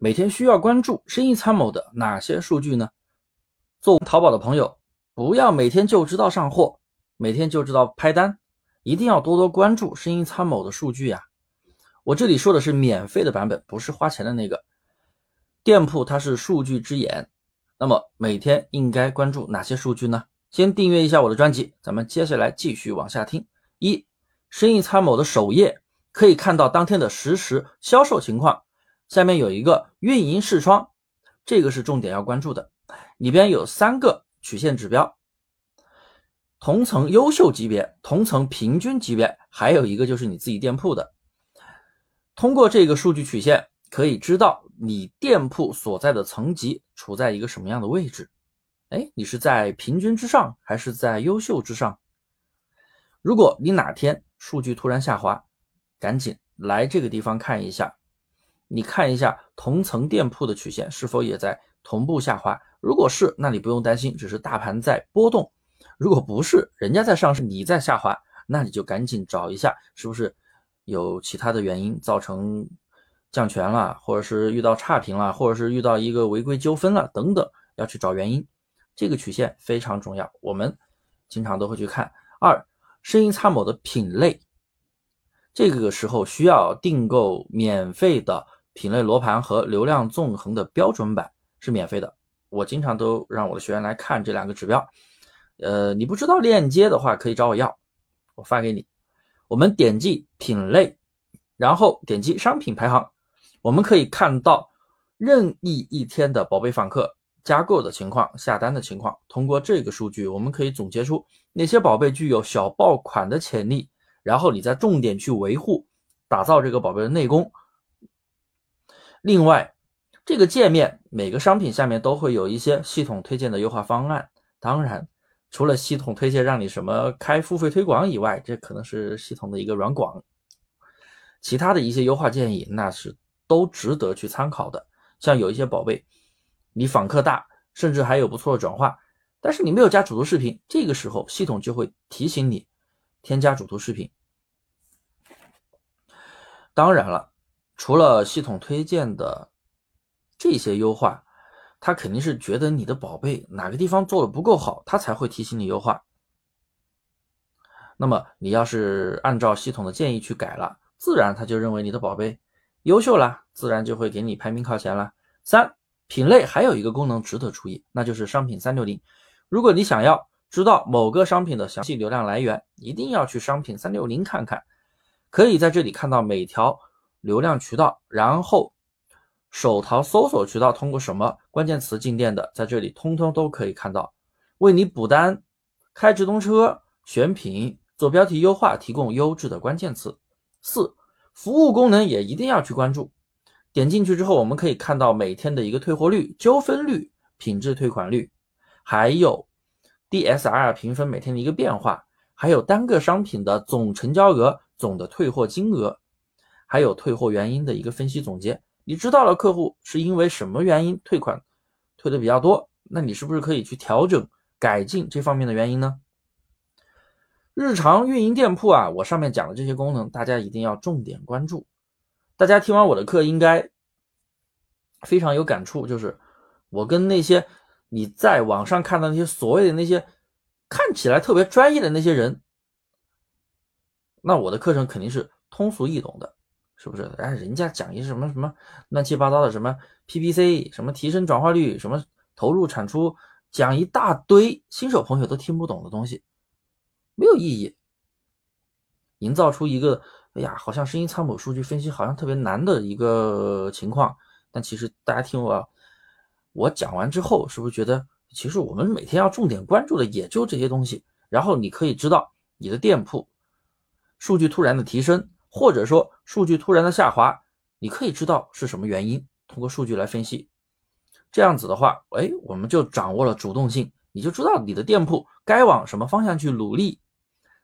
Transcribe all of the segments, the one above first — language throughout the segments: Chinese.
每天需要关注生意参谋的哪些数据呢？做淘宝的朋友，不要每天就知道上货，每天就知道拍单，一定要多多关注生意参谋的数据呀。我这里说的是免费的版本，不是花钱的那个。店铺它是数据之眼，那么每天应该关注哪些数据呢？先订阅一下我的专辑，咱们接下来继续往下听。一，生意参谋的首页可以看到当天的实时销售情况，下面有一个运营视窗，这个是重点要关注的。里边有三个曲线指标，同层优秀级别、同层平均级别，还有一个就是你自己店铺的。通过这个数据曲线，可以知道你店铺所在的层级处在一个什么样的位置。哎，你是在平均之上还是在优秀之上？如果你哪天数据突然下滑，赶紧来这个地方看一下，你看一下同层店铺的曲线是否也在同步下滑。如果是，那你不用担心，只是大盘在波动；如果不是，人家在上升，你在下滑，那你就赶紧找一下，是不是有其他的原因造成降权了，或者是遇到差评了，或者是遇到一个违规纠纷了等等，要去找原因。这个曲线非常重要，我们经常都会去看。二，声音参谋的品类，这个时候需要订购免费的品类罗盘和流量纵横的标准版，是免费的。我经常都让我的学员来看这两个指标。呃，你不知道链接的话，可以找我要，我发给你。我们点击品类，然后点击商品排行，我们可以看到任意一天的宝贝访客。加购的情况、下单的情况，通过这个数据，我们可以总结出哪些宝贝具有小爆款的潜力，然后你再重点去维护、打造这个宝贝的内功。另外，这个界面每个商品下面都会有一些系统推荐的优化方案。当然，除了系统推荐让你什么开付费推广以外，这可能是系统的一个软广。其他的一些优化建议，那是都值得去参考的。像有一些宝贝。你访客大，甚至还有不错的转化，但是你没有加主图视频，这个时候系统就会提醒你添加主图视频。当然了，除了系统推荐的这些优化，他肯定是觉得你的宝贝哪个地方做的不够好，他才会提醒你优化。那么你要是按照系统的建议去改了，自然他就认为你的宝贝优秀了，自然就会给你排名靠前了。三。品类还有一个功能值得注意，那就是商品三六零。如果你想要知道某个商品的详细流量来源，一定要去商品三六零看看。可以在这里看到每条流量渠道，然后首淘搜索渠道通过什么关键词进店的，在这里通通都可以看到，为你补单、开直通车、选品、做标题优化提供优质的关键词。四，服务功能也一定要去关注。点进去之后，我们可以看到每天的一个退货率、纠纷率、品质退款率，还有 DSR 评分每天的一个变化，还有单个商品的总成交额、总的退货金额，还有退货原因的一个分析总结。你知道了客户是因为什么原因退款退的比较多，那你是不是可以去调整改进这方面的原因呢？日常运营店铺啊，我上面讲的这些功能，大家一定要重点关注。大家听完我的课应该非常有感触，就是我跟那些你在网上看到那些所谓的那些看起来特别专业的那些人，那我的课程肯定是通俗易懂的，是不是？哎，人家讲一什么什么乱七八糟的，什么 PPC，什么提升转化率，什么投入产出，讲一大堆新手朋友都听不懂的东西，没有意义，营造出一个。哎呀，好像声音参谋数据分析好像特别难的一个情况，但其实大家听我我讲完之后，是不是觉得其实我们每天要重点关注的也就这些东西？然后你可以知道你的店铺数据突然的提升，或者说数据突然的下滑，你可以知道是什么原因，通过数据来分析。这样子的话，哎，我们就掌握了主动性，你就知道你的店铺该往什么方向去努力。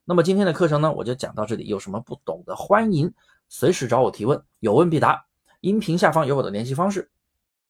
那么今天的课程呢，我就讲到这里。有什么不懂的，欢迎随时找我提问，有问必答。音频下方有我的联系方式。